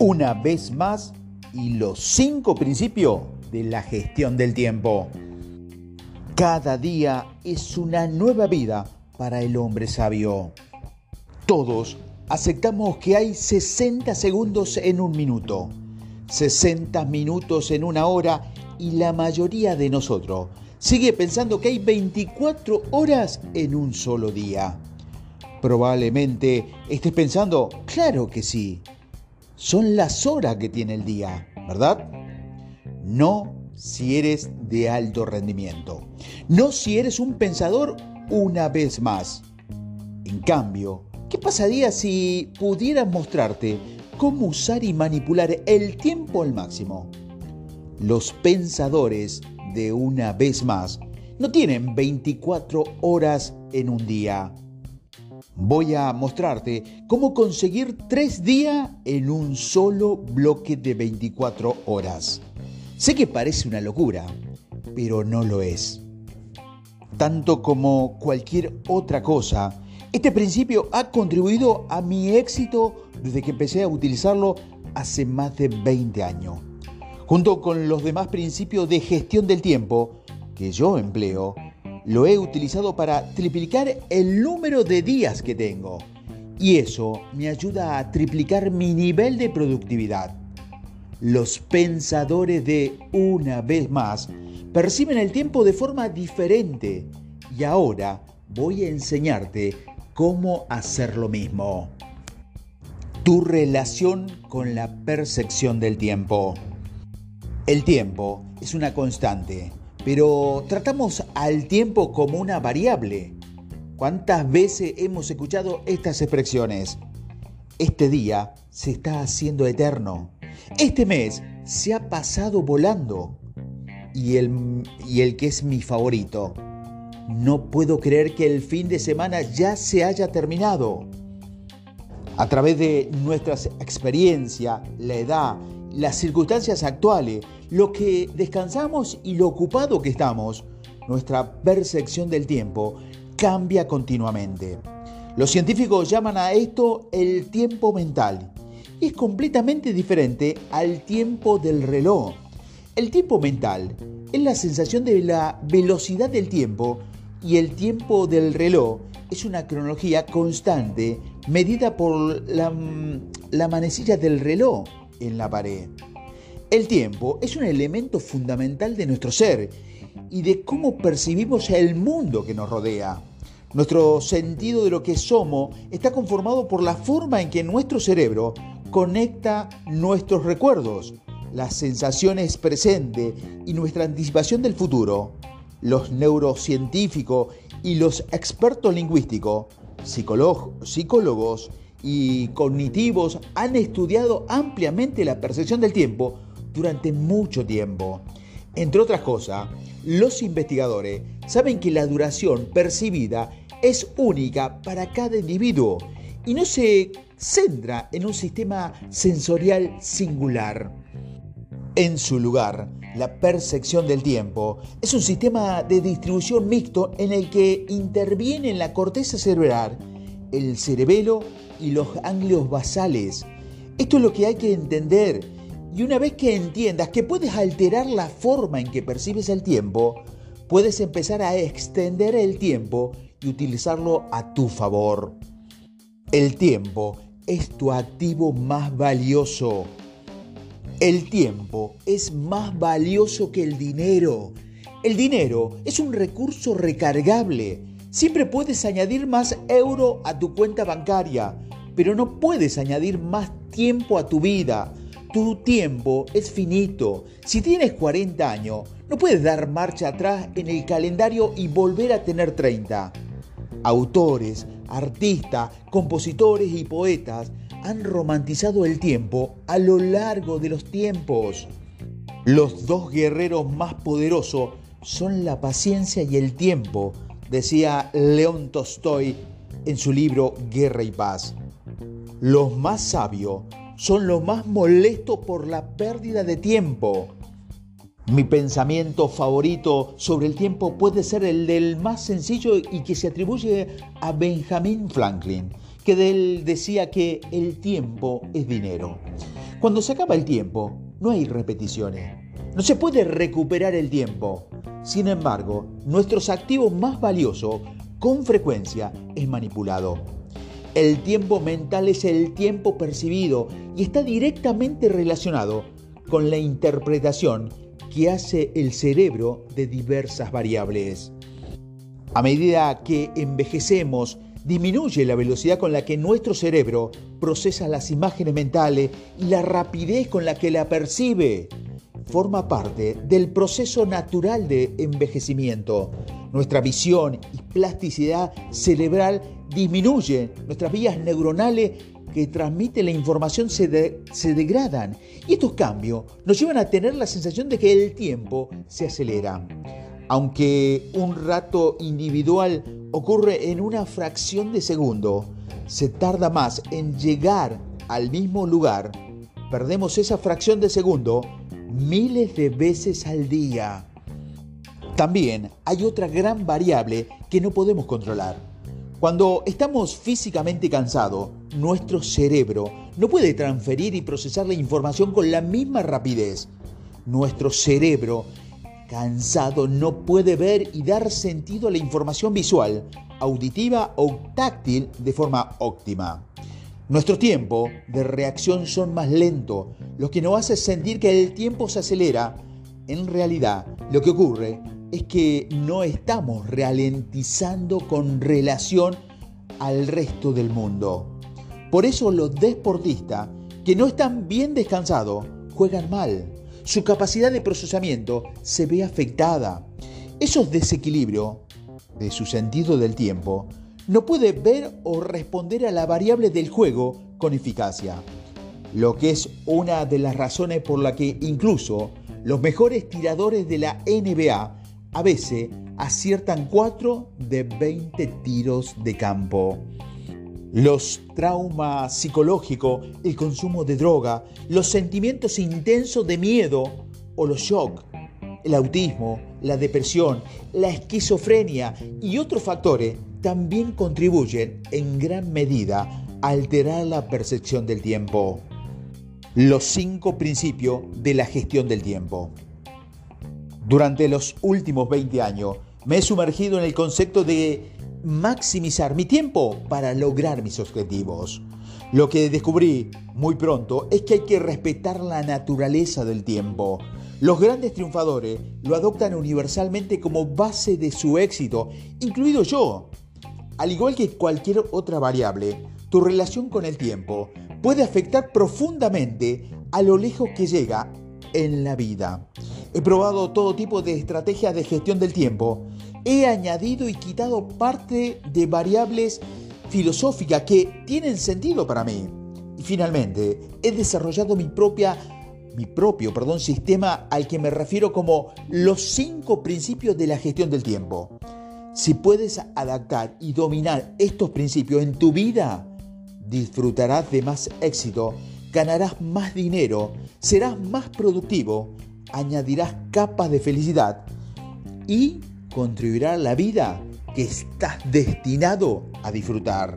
una vez más y los cinco principios de la gestión del tiempo. Cada día es una nueva vida para el hombre sabio. Todos aceptamos que hay 60 segundos en un minuto, 60 minutos en una hora y la mayoría de nosotros sigue pensando que hay 24 horas en un solo día. Probablemente estés pensando, claro que sí, son las horas que tiene el día, ¿verdad? No si eres de alto rendimiento, no si eres un pensador una vez más. En cambio, ¿qué pasaría si pudieras mostrarte cómo usar y manipular el tiempo al máximo? Los pensadores de una vez más no tienen 24 horas en un día voy a mostrarte cómo conseguir tres días en un solo bloque de 24 horas. Sé que parece una locura, pero no lo es. Tanto como cualquier otra cosa, este principio ha contribuido a mi éxito desde que empecé a utilizarlo hace más de 20 años. Junto con los demás principios de gestión del tiempo que yo empleo, lo he utilizado para triplicar el número de días que tengo. Y eso me ayuda a triplicar mi nivel de productividad. Los pensadores de una vez más perciben el tiempo de forma diferente. Y ahora voy a enseñarte cómo hacer lo mismo. Tu relación con la percepción del tiempo. El tiempo es una constante pero tratamos al tiempo como una variable. ¿Cuántas veces hemos escuchado estas expresiones? Este día se está haciendo eterno. Este mes se ha pasado volando. Y el, y el que es mi favorito. No puedo creer que el fin de semana ya se haya terminado. A través de nuestras experiencias, la edad, las circunstancias actuales, lo que descansamos y lo ocupado que estamos, nuestra percepción del tiempo cambia continuamente. Los científicos llaman a esto el tiempo mental. Es completamente diferente al tiempo del reloj. El tiempo mental es la sensación de la velocidad del tiempo y el tiempo del reloj es una cronología constante medida por la, la manecilla del reloj en la pared. El tiempo es un elemento fundamental de nuestro ser y de cómo percibimos el mundo que nos rodea. Nuestro sentido de lo que somos está conformado por la forma en que nuestro cerebro conecta nuestros recuerdos, las sensaciones presentes y nuestra anticipación del futuro. Los neurocientíficos y los expertos lingüísticos, psicólogos y cognitivos han estudiado ampliamente la percepción del tiempo durante mucho tiempo. Entre otras cosas, los investigadores saben que la duración percibida es única para cada individuo y no se centra en un sistema sensorial singular. En su lugar, la percepción del tiempo es un sistema de distribución mixto en el que interviene la corteza cerebral, el cerebelo y los ganglios basales. Esto es lo que hay que entender. Y una vez que entiendas que puedes alterar la forma en que percibes el tiempo, puedes empezar a extender el tiempo y utilizarlo a tu favor. El tiempo es tu activo más valioso. El tiempo es más valioso que el dinero. El dinero es un recurso recargable. Siempre puedes añadir más euro a tu cuenta bancaria, pero no puedes añadir más tiempo a tu vida. Tu tiempo es finito. Si tienes 40 años, no puedes dar marcha atrás en el calendario y volver a tener 30. Autores, artistas, compositores y poetas han romantizado el tiempo a lo largo de los tiempos. Los dos guerreros más poderosos son la paciencia y el tiempo, decía León Tolstoy en su libro Guerra y Paz. Los más sabios son los más molestos por la pérdida de tiempo. Mi pensamiento favorito sobre el tiempo puede ser el del más sencillo y que se atribuye a Benjamin Franklin, que él decía que el tiempo es dinero. Cuando se acaba el tiempo, no hay repeticiones. No se puede recuperar el tiempo. Sin embargo, nuestros activos más valiosos con frecuencia es manipulado. El tiempo mental es el tiempo percibido y está directamente relacionado con la interpretación que hace el cerebro de diversas variables. A medida que envejecemos, disminuye la velocidad con la que nuestro cerebro procesa las imágenes mentales y la rapidez con la que la percibe. Forma parte del proceso natural de envejecimiento. Nuestra visión y plasticidad cerebral disminuyen, nuestras vías neuronales que transmiten la información se, se, degradan y estos cambios nos llevan a tener la sensación de que el tiempo se acelera. Aunque un rato individual ocurre en una fracción de segundo, se tarda más en llegar al mismo lugar, perdemos esa fracción de segundo miles de veces al día. También hay otra gran variable que no podemos controlar. Cuando estamos físicamente cansados, nuestro cerebro no puede transferir y procesar la información con la misma rapidez. Nuestro cerebro cansado no puede ver y dar sentido a la información visual, auditiva o táctil de forma óptima. Nuestro tiempo de reacción son más lento, lo que nos hace sentir que el tiempo se acelera. En realidad, lo que ocurre es que no estamos ralentizando con relación al resto del mundo. Por eso los deportistas que no están bien descansados juegan mal su capacidad de procesamiento se ve afectada. Esos desequilibrios de su sentido del tiempo no puede ver o responder a la variable del juego con eficacia, lo que es una de las razones por la que incluso los mejores tiradores de la NBA a veces aciertan 4 de 20 tiros de campo. Los traumas psicológicos, el consumo de droga, los sentimientos intensos de miedo o los shock, el autismo, la depresión, la esquizofrenia y otros factores también contribuyen en gran medida a alterar la percepción del tiempo. Los cinco principios de la gestión del tiempo. Durante los últimos 20 años me he sumergido en el concepto de maximizar mi tiempo para lograr mis objetivos. Lo que descubrí muy pronto es que hay que respetar la naturaleza del tiempo. Los grandes triunfadores lo adoptan universalmente como base de su éxito, incluido yo. Al igual que cualquier otra variable, tu relación con el tiempo puede afectar profundamente a lo lejos que llega en la vida. He probado todo tipo de estrategias de gestión del tiempo he añadido y quitado parte de variables filosóficas que tienen sentido para mí. Y finalmente, he desarrollado mi propia mi propio, perdón, sistema al que me refiero como los cinco principios de la gestión del tiempo. Si puedes adaptar y dominar estos principios en tu vida, disfrutarás de más éxito, ganarás más dinero, serás más productivo, añadirás capas de felicidad y contribuirá a la vida que estás destinado a disfrutar.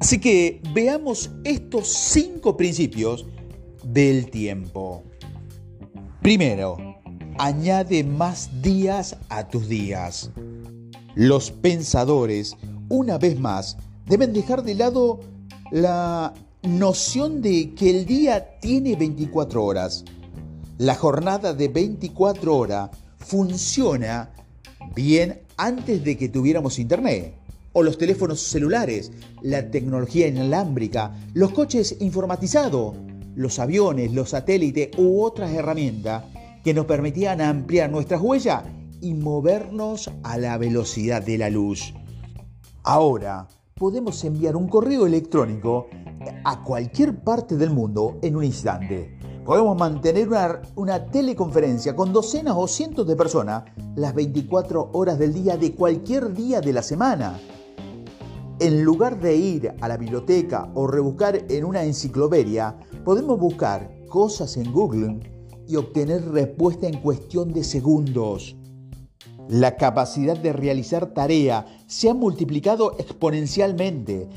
Así que veamos estos cinco principios del tiempo. Primero, añade más días a tus días. Los pensadores, una vez más, deben dejar de lado la noción de que el día tiene 24 horas. La jornada de 24 horas funciona bien antes de que tuviéramos internet, o los teléfonos celulares, la tecnología inalámbrica, los coches informatizados, los aviones, los satélites u otras herramientas que nos permitían ampliar nuestras huellas y movernos a la velocidad de la luz. Ahora podemos enviar un correo electrónico a cualquier parte del mundo en un instante. Podemos mantener una, teleconferencia con docenas o cientos de personas las 24 horas del día de cualquier día de la semana. En lugar de ir a la biblioteca o rebuscar en una enciclopedia, podemos buscar cosas en Google y obtener respuesta en cuestión de segundos. La capacidad de realizar tarea se ha multiplicado exponencialmente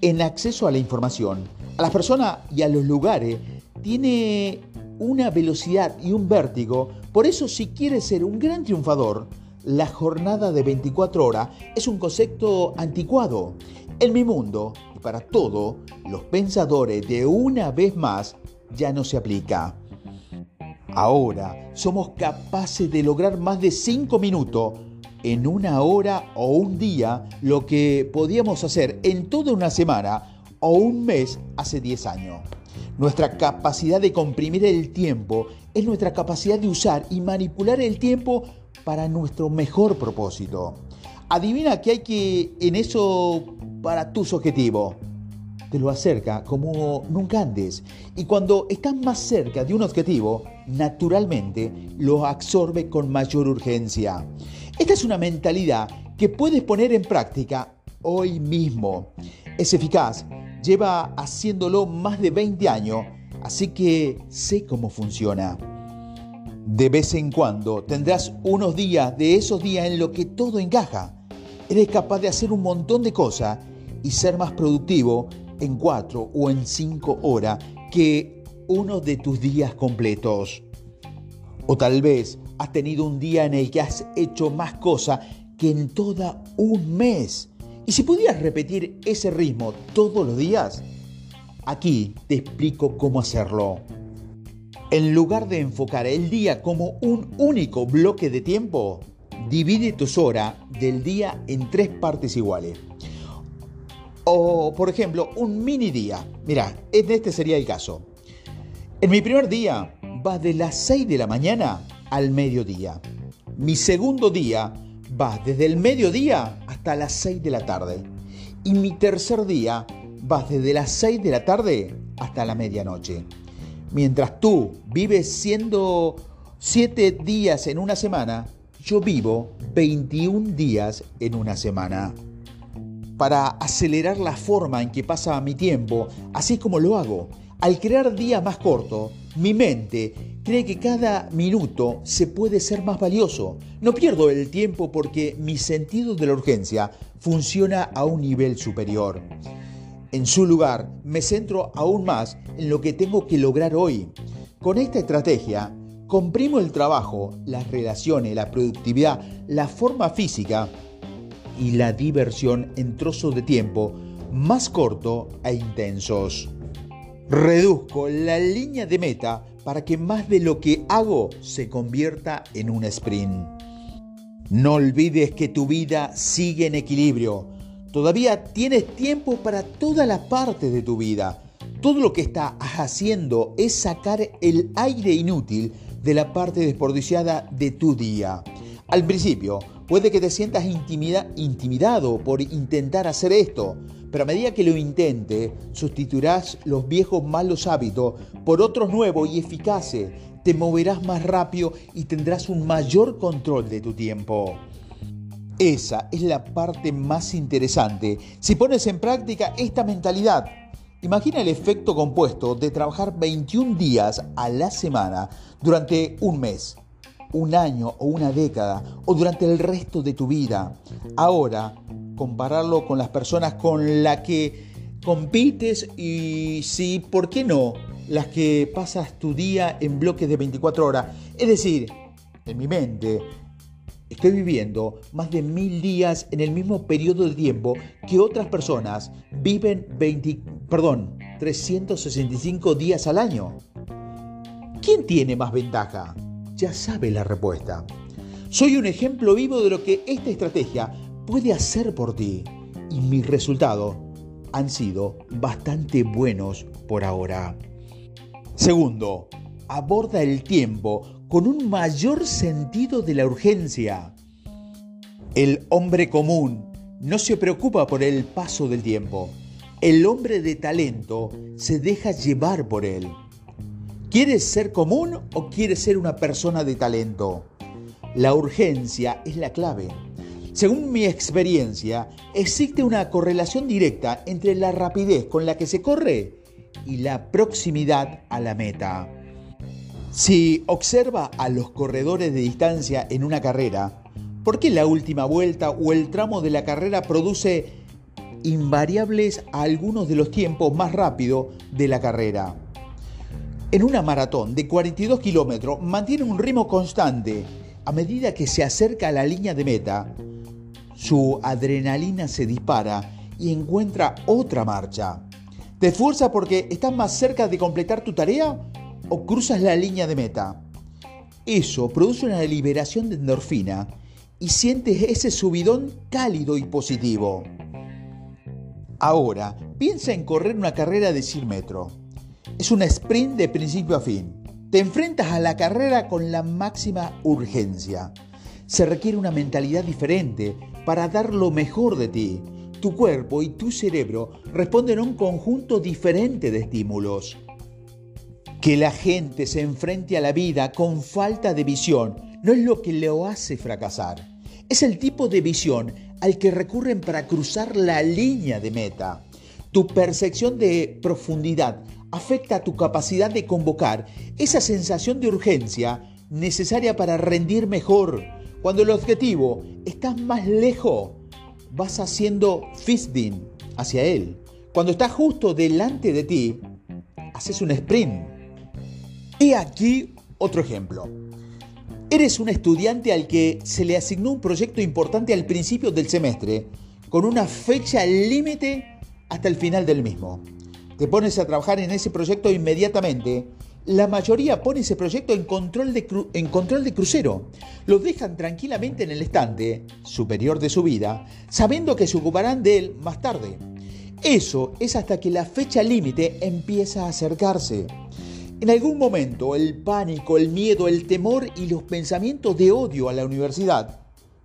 en acceso a la información, a las personas y a los lugares tiene una velocidad y un vértigo. Por eso si quieres ser un gran triunfador, la jornada de 24 horas es un concepto anticuado. En mi mundo, y para todo, los pensadores de una vez más ya no se aplica. Ahora somos capaces de lograr más de 5 minutos en una hora o un día lo que podíamos hacer en toda una semana o un mes hace 10 años. Nuestra capacidad de comprimir el tiempo es nuestra capacidad de usar y manipular el tiempo para nuestro mejor propósito. Adivina qué hay que en eso para tus objetivos. Te lo acerca como nunca antes. Y cuando estás más cerca de un objetivo, naturalmente lo absorbe con mayor urgencia. Esta es una mentalidad que puedes poner en práctica hoy mismo. Es eficaz lleva haciéndolo más de 20 años, así que sé cómo funciona. De vez en cuando tendrás unos días de esos días en los que todo encaja. Eres capaz de hacer un montón de cosas y ser más productivo en cuatro o en cinco horas que uno de tus días completos. O tal vez has tenido un día en el que has hecho más cosas que en toda un mes. Y si pudieras repetir ese ritmo todos los días, aquí te explico cómo hacerlo. En lugar de enfocar el día como un único bloque de tiempo, divide tus horas del día en tres partes iguales. O, por ejemplo, un mini día. Mira, este sería el caso. En mi primer día va de las 6 de la mañana al mediodía. Mi segundo día va desde el mediodía hasta las 6 de la tarde. Y mi tercer día va desde las 6 de la tarde hasta la medianoche. Mientras tú vives siendo 7 días en una semana, yo vivo 21 días en una semana. Para acelerar la forma en que pasa mi tiempo, así como lo hago, al crear días más cortos, mi mente cree que cada minuto se puede ser más valioso. No pierdo el tiempo porque mi sentido de la urgencia funciona a un nivel superior. En su lugar, me centro aún más en lo que tengo que lograr hoy. Con esta estrategia, comprimo el trabajo, las relaciones, la productividad, la forma física y la diversión en trozos de tiempo más cortos e intensos. Reduzco la línea de meta para que más de lo que hago se convierta en un sprint. No olvides que tu vida sigue en equilibrio. Todavía tienes tiempo para toda la parte de tu vida. Todo lo que estás haciendo es sacar el aire inútil de la parte desperdiciada de tu día. Al principio, puede que te sientas intimidado por intentar hacer esto, pero a medida que lo intente, sustituirás los viejos malos hábitos por otros nuevos y eficaces. Te moverás más rápido y tendrás un mayor control de tu tiempo. Esa es la parte más interesante. Si pones en práctica esta mentalidad, imagina el efecto compuesto de trabajar 21 días a la semana durante un mes, un año o una década o durante el resto de tu vida. Ahora, compararlo con las personas con las que compites y si, ¿por qué no? Las que pasas tu día en bloques de 24 horas. Es decir, en mi mente, estoy viviendo más de mil días en el mismo periodo de tiempo que otras personas viven 20, perdón, 365 días al año. ¿Quién tiene más ventaja? Ya sabe la respuesta. Soy un ejemplo vivo de lo que esta estrategia puede hacer por ti. Y mis resultados han sido bastante buenos por ahora. Segundo, aborda el tiempo con un mayor sentido de la urgencia. El hombre común no se preocupa por el paso del tiempo. El hombre de talento se deja llevar por él. ¿Quieres ser común o quieres ser una persona de talento? La urgencia es la clave. Según mi experiencia, existe una correlación directa entre la rapidez con la que se corre y la proximidad a la meta. Si observa a los corredores de distancia en una carrera, ¿por qué la última vuelta o el tramo de la carrera produce invariables a algunos de los tiempos más rápidos de la carrera? En una maratón de 42 kilómetros mantiene un ritmo constante. A medida que se acerca a la línea de meta, su adrenalina se dispara y encuentra otra marcha. ¿Te esfuerzas porque estás más cerca de completar tu tarea o cruzas la línea de meta? Eso produce una liberación de endorfina y sientes ese subidón cálido y positivo. Ahora, piensa en correr una carrera de 100 metros. Es una sprint de principio a fin. Te enfrentas a la carrera con la máxima urgencia. Se requiere una mentalidad diferente para dar lo mejor de ti. Tu cuerpo y tu cerebro responden a un conjunto diferente de estímulos. Que la gente se enfrente a la vida con falta de visión no es lo que lo hace fracasar. Es el tipo de visión al que recurren para cruzar la línea de meta. Tu percepción de profundidad afecta tu capacidad de convocar esa sensación de urgencia necesaria para rendir mejor. Cuando el objetivo está más lejos, vas haciendo fisting hacia él. Cuando está justo delante de ti, haces un sprint. Y aquí otro ejemplo. Eres un estudiante al que se le asignó un proyecto importante al principio del semestre, con una fecha límite hasta el final del mismo te pones a trabajar en ese proyecto inmediatamente, la mayoría pone ese proyecto en control de, crucero. Lo dejan tranquilamente en el estante superior de su vida, sabiendo que se ocuparán de él más tarde. Eso es hasta que la fecha límite empieza a acercarse. En algún momento el pánico, el miedo, el temor y los pensamientos de odio a la universidad,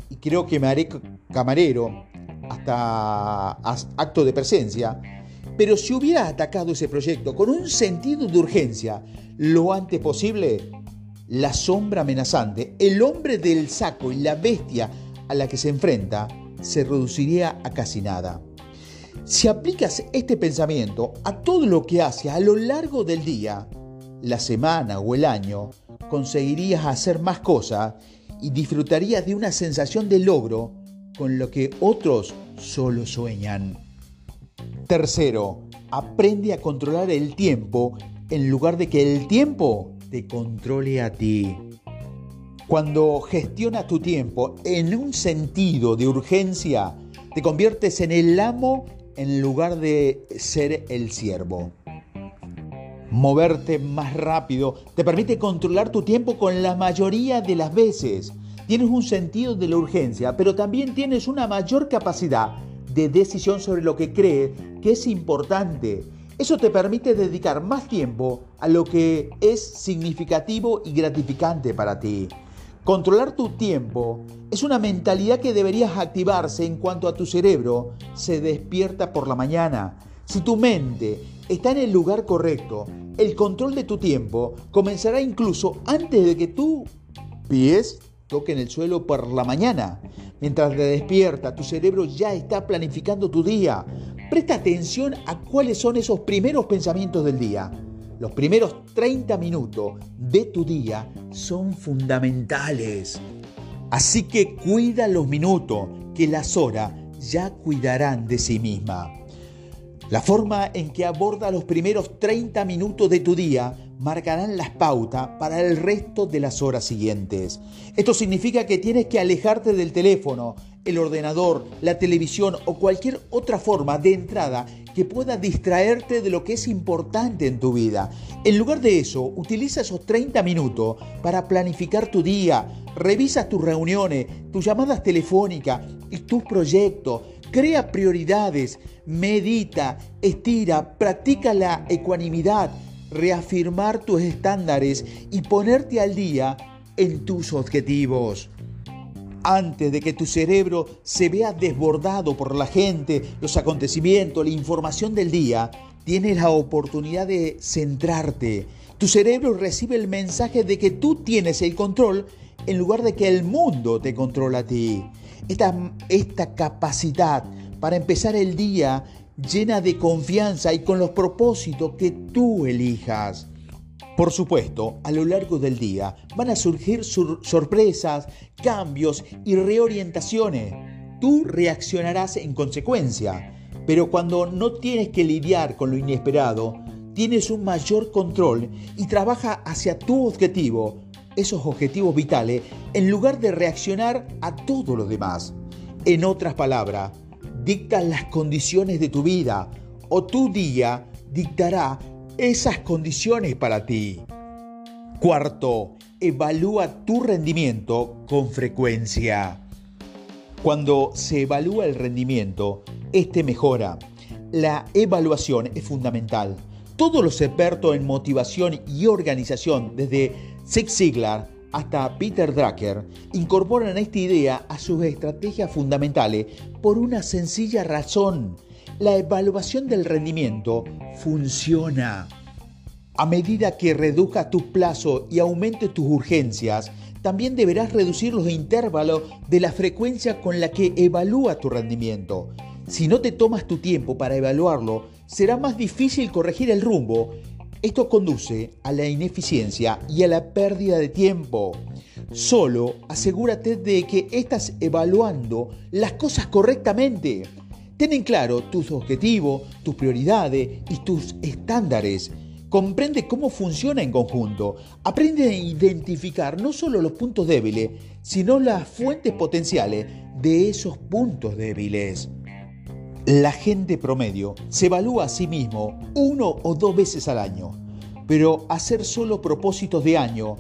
y creo que me haré camarero hasta acto de presencia, pero si hubiera atacado ese proyecto con un sentido de urgencia lo antes posible, la sombra amenazante, el hombre del saco y la bestia a la que se enfrenta se reduciría a casi nada. Si aplicas este pensamiento a todo lo que hace a lo largo del día, la semana o el año, conseguirías hacer más cosas y disfrutarías de una sensación de logro con lo que otros solo sueñan. Tercero, aprende a controlar el tiempo en lugar de que el tiempo te controle a ti. Cuando gestionas tu tiempo en un sentido de urgencia, te conviertes en el amo en lugar de ser el siervo. Moverte más rápido te permite controlar tu tiempo con la mayoría de las veces. Tienes un sentido de la urgencia, pero también tienes una mayor capacidad de decisión sobre lo que crees que es importante. Eso te permite dedicar más tiempo a lo que es significativo y gratificante para ti. Controlar tu tiempo es una mentalidad que deberías activarse en cuanto a tu cerebro se despierta por la mañana. Si tu mente está en el lugar correcto, el control de tu tiempo comenzará incluso antes de que tú pies toquen el suelo por la mañana. Mientras te despierta, tu cerebro ya está planificando tu día. Presta atención a cuáles son esos primeros pensamientos del día. Los primeros 30 minutos de tu día son fundamentales. Así que cuida los minutos, que las horas ya cuidarán de sí misma. La forma en que aborda los primeros 30 minutos de tu día marcarán las pautas para el resto de las horas siguientes. Esto significa que tienes que alejarte del teléfono, el ordenador, la televisión o cualquier otra forma de entrada que pueda distraerte de lo que es importante en tu vida. En lugar de eso, utiliza esos 30 minutos para planificar tu día, revisa tus reuniones, tus llamadas telefónicas y tus proyectos. Crea prioridades, medita, estira, practica la ecuanimidad, reafirmar tus estándares y ponerte al día en tus objetivos. Antes de que tu cerebro se vea desbordado por la gente, los acontecimientos, la información del día, tienes la oportunidad de centrarte. Tu cerebro recibe el mensaje de que tú tienes el control en lugar de que el mundo te controla a ti. Esta, esta capacidad para empezar el día llena de confianza y con los propósitos que tú elijas. Por supuesto, a lo largo del día van a surgir sorpresas, cambios y reorientaciones. Tú reaccionarás en consecuencia, pero cuando no tienes que lidiar con lo inesperado, tienes un mayor control y trabaja hacia tu objetivo, esos objetivos vitales, en lugar de reaccionar a todo lo demás. En otras palabras, dictas las condiciones de tu vida o tu día dictará esas condiciones para ti. Cuarto, evalúa tu rendimiento con frecuencia. Cuando se evalúa el rendimiento, este mejora. La evaluación es fundamental. Todos los expertos en motivación y organización, desde Zig Ziglar hasta Peter Drucker, incorporan esta idea a sus estrategias fundamentales por una sencilla razón. La evaluación del rendimiento funciona. A medida que reduzcas tus plazos y aumentes tus urgencias, también deberás reducir los intervalos de la frecuencia con la que evalúa tu rendimiento. Si no te tomas tu tiempo para evaluarlo, será más difícil corregir el rumbo. Esto conduce a la ineficiencia y a la pérdida de tiempo. Solo asegúrate de que estás evaluando las cosas correctamente. Ten en claro tus objetivos, tus prioridades y tus estándares. Comprende cómo funciona en conjunto. Aprende a identificar no solo los puntos débiles, sino las fuentes potenciales de esos puntos débiles. La gente promedio se evalúa a sí mismo uno o dos veces al año, pero hacer solo propósitos de año,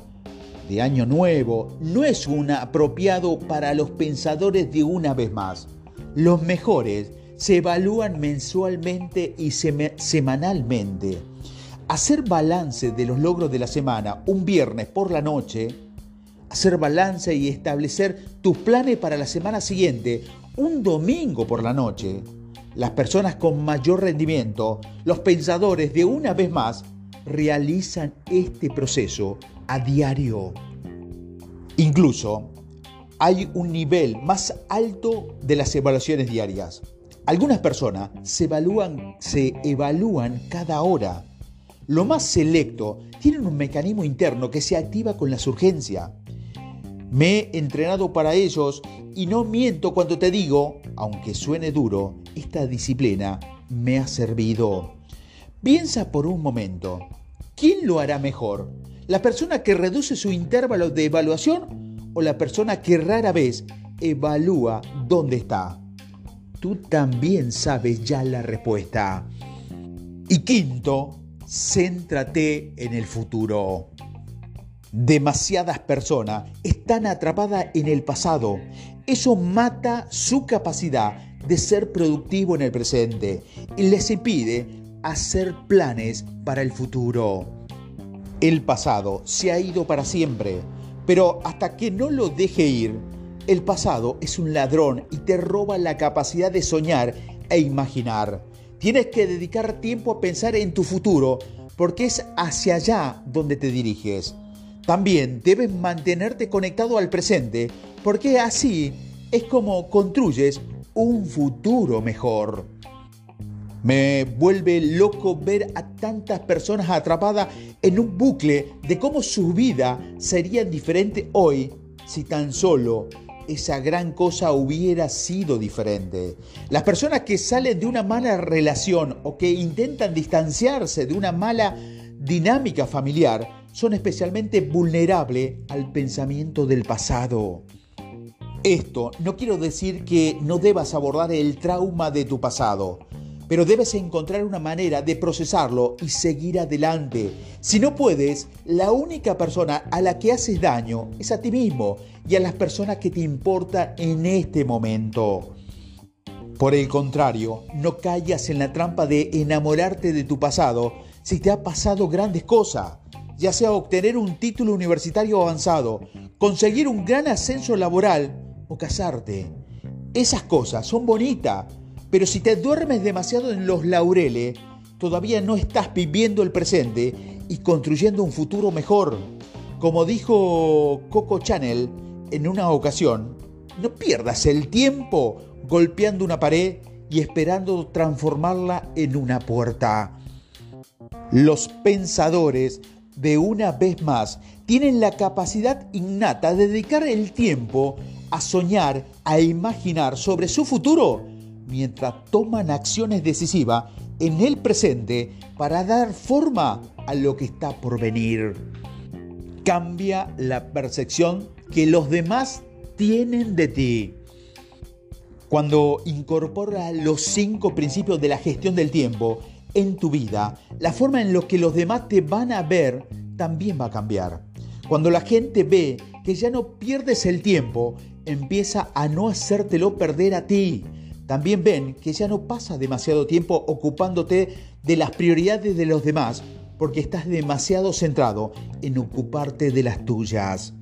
de año nuevo, no es un apropiado para los pensadores de una vez más. Los mejores se evalúan mensualmente y semanalmente. Hacer balance de los logros de la semana un viernes por la noche, hacer balance y establecer tus planes para la semana siguiente un domingo por la noche, las personas con mayor rendimiento, los pensadores de una vez más, realizan este proceso a diario. Incluso hay un nivel más alto de las evaluaciones diarias. Algunas personas se evalúan, se evalúan cada hora. Lo más selecto tienen un mecanismo interno que se activa con las urgencias. Me he entrenado para ellos y no miento cuando te digo, aunque suene duro, esta disciplina me ha servido. Piensa por un momento, ¿quién lo hará mejor? ¿La persona que reduce su intervalo de evaluación o la persona que rara vez evalúa dónde está? Tú también sabes ya la respuesta. Y quinto, céntrate en el futuro. Demasiadas personas están atrapadas en el pasado. Eso mata su capacidad de ser productivo en el presente y les impide hacer planes para el futuro. El pasado se ha ido para siempre, pero hasta que no lo deje ir, el pasado es un ladrón y te roba la capacidad de soñar e imaginar. Tienes que dedicar tiempo a pensar en tu futuro porque es hacia allá donde te diriges. También debes mantenerte conectado al presente, porque así es como construyes un futuro mejor. Me vuelve loco ver a tantas personas atrapadas en un bucle de cómo su vida sería diferente hoy si tan solo esa gran cosa hubiera sido diferente. Las personas que salen de una mala relación o que intentan distanciarse de una mala dinámica familiar son especialmente vulnerables al pensamiento del pasado. Esto no quiero decir que no debas abordar el trauma de tu pasado, pero debes encontrar una manera de procesarlo y seguir adelante. Si no puedes, la única persona a la que haces daño es a ti mismo y a las personas que te importan en este momento. Por el contrario, no caigas en la trampa de enamorarte de tu pasado si te ha pasado grandes cosas ya sea obtener un título universitario avanzado, conseguir un gran ascenso laboral o casarte. Esas cosas son bonitas, pero si te duermes demasiado en los laureles, todavía no estás viviendo el presente y construyendo un futuro mejor. Como dijo Coco Chanel en una ocasión, no pierdas el tiempo golpeando una pared y esperando transformarla en una puerta. Los pensadores de una vez más, tienen la capacidad innata de dedicar el tiempo a soñar, a imaginar sobre su futuro, mientras toman acciones decisivas en el presente para dar forma a lo que está por venir. Cambia la percepción que los demás tienen de ti. Cuando incorpora los cinco principios de la gestión del tiempo en tu vida, la forma en la que los demás te van a ver también va a cambiar. Cuando la gente ve que ya no pierdes el tiempo, empieza a no hacértelo perder a ti. También ven que ya no pasa demasiado tiempo ocupándote de las prioridades de los demás porque estás demasiado centrado en ocuparte de las tuyas.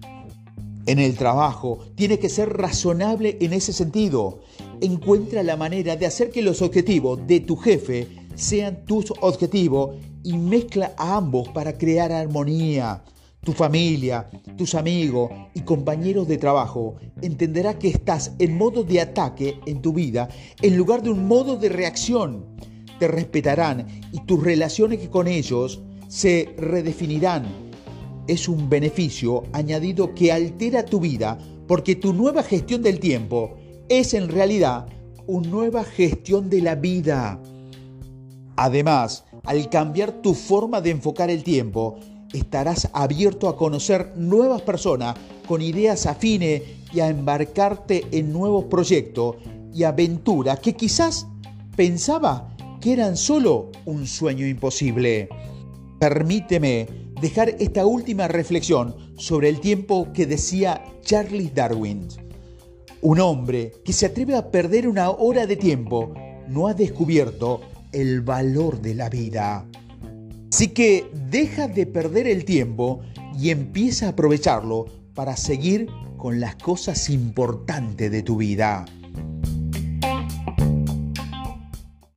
En el trabajo tiene que ser razonable en ese sentido. Encuentra la manera de hacer que los objetivos de tu jefe sean tus objetivos y mezcla a ambos para crear armonía. Tu familia, tus amigos y compañeros de trabajo entenderá que estás en modo de ataque en tu vida en lugar de un modo de reacción. Te respetarán y tus relaciones con ellos se redefinirán. Es un beneficio añadido que altera tu vida porque tu nueva gestión del tiempo es en realidad una nueva gestión de la vida. Además, al cambiar tu forma de enfocar el tiempo, estarás abierto a conocer nuevas personas con ideas afines y a embarcarte en nuevos proyectos y aventuras que quizás pensaba que eran solo un sueño imposible. Permíteme dejar esta última reflexión sobre el tiempo que decía Charles Darwin. Un hombre que se atreve a perder una hora de tiempo no ha descubierto el valor de la vida. Así que deja de perder el tiempo y empieza a aprovecharlo para seguir con las cosas importantes de tu vida.